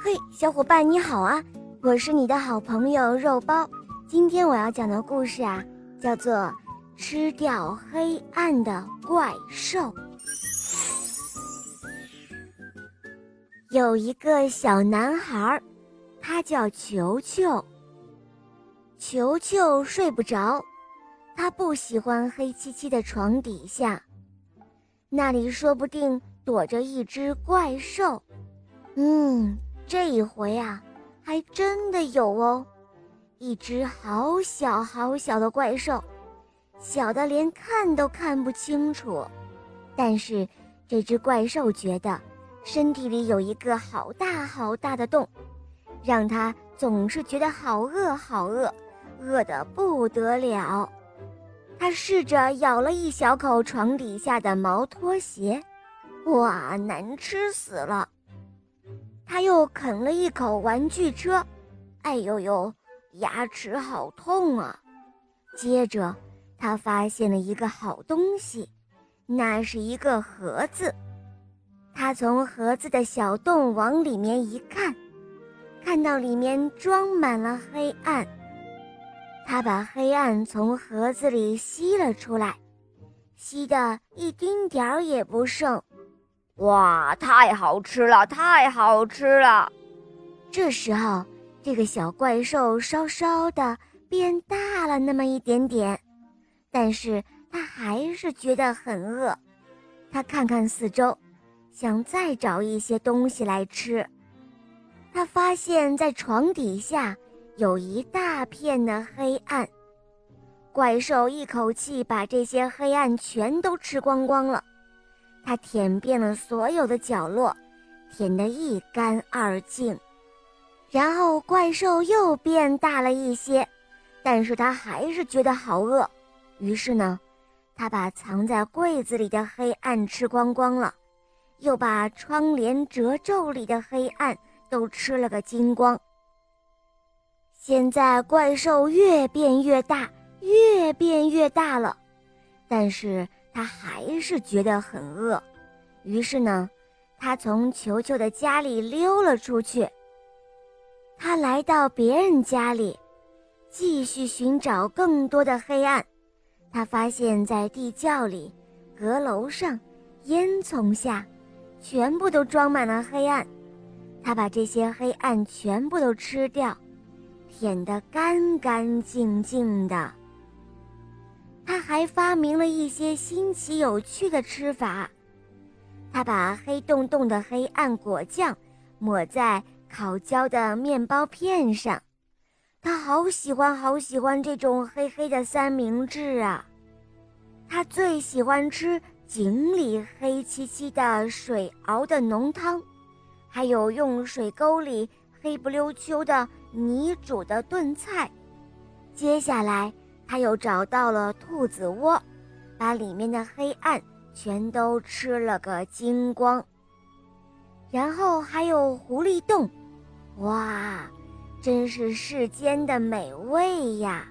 嘿，小伙伴你好啊！我是你的好朋友肉包。今天我要讲的故事啊，叫做《吃掉黑暗的怪兽》。有一个小男孩，他叫球球。球球睡不着，他不喜欢黑漆漆的床底下，那里说不定躲着一只怪兽。嗯。这一回啊，还真的有哦，一只好小好小的怪兽，小的连看都看不清楚。但是这只怪兽觉得身体里有一个好大好大的洞，让它总是觉得好饿好饿，饿得不得了。它试着咬了一小口床底下的毛拖鞋，哇，难吃死了。他又啃了一口玩具车，哎呦呦，牙齿好痛啊！接着，他发现了一个好东西，那是一个盒子。他从盒子的小洞往里面一看，看到里面装满了黑暗。他把黑暗从盒子里吸了出来，吸的一丁点儿也不剩。哇，太好吃了，太好吃了！这时候，这个小怪兽稍稍的变大了那么一点点，但是它还是觉得很饿。它看看四周，想再找一些东西来吃。它发现，在床底下有一大片的黑暗。怪兽一口气把这些黑暗全都吃光光了。它舔遍了所有的角落，舔得一干二净。然后怪兽又变大了一些，但是它还是觉得好饿。于是呢，它把藏在柜子里的黑暗吃光光了，又把窗帘褶皱里的黑暗都吃了个精光。现在怪兽越变越大，越变越大了，但是。他还是觉得很饿，于是呢，他从球球的家里溜了出去。他来到别人家里，继续寻找更多的黑暗。他发现，在地窖里、阁楼上、烟囱下，全部都装满了黑暗。他把这些黑暗全部都吃掉，舔得干干净净的。他还发明了一些新奇有趣的吃法。他把黑洞洞的黑暗果酱抹在烤焦的面包片上。他好喜欢好喜欢这种黑黑的三明治啊！他最喜欢吃井里黑漆漆的水熬的浓汤，还有用水沟里黑不溜秋的泥煮的炖菜。接下来。他又找到了兔子窝，把里面的黑暗全都吃了个精光。然后还有狐狸洞，哇，真是世间的美味呀！